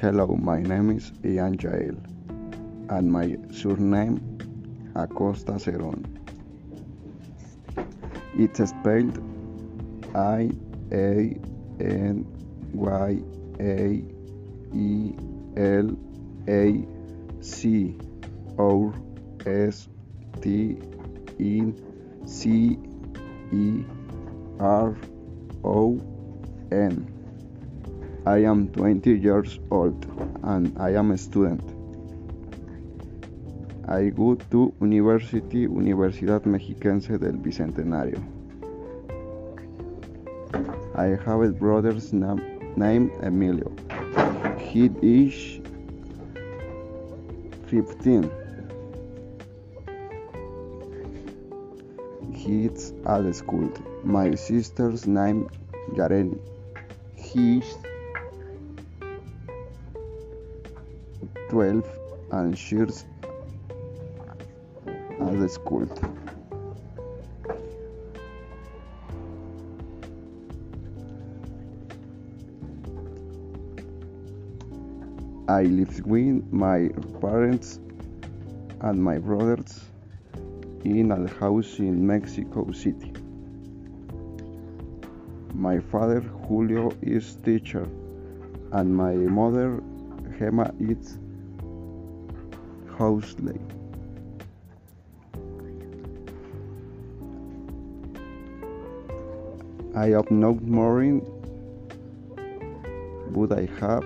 Hello, my name is Ian Jael, and my surname Acosta Ceron. It's spelled I A N Y A E L A C O S T I C E R O N. I am 20 years old and I am a student. I go to University Universidad Mexiquense del Bicentenario. I have a brother's name named Emilio. He is 15. He is at school. My sister's name Yareni. He is 12 and she's at the school. I live with my parents and my brothers in a house in Mexico City. My father Julio is teacher and my mother Gemma is housewife. I have no more but I have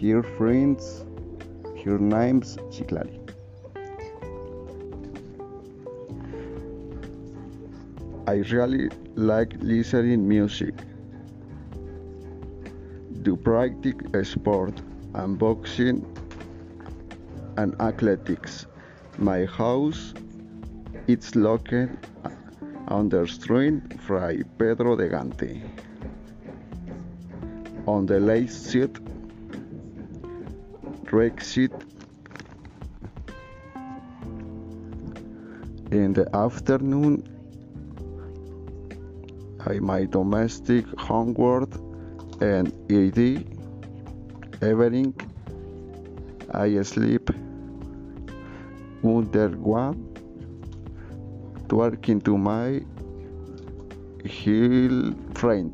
her friends, her names Chiclari. I really like listening music. Do practice sport and boxing and athletics. My house is located on the street Fray Pedro de Gante. On the lake side, Rec seat. In the afternoon, I my domestic homework and ED. Evening, I sleep Wunderwand, Twerking to My Hill Friend.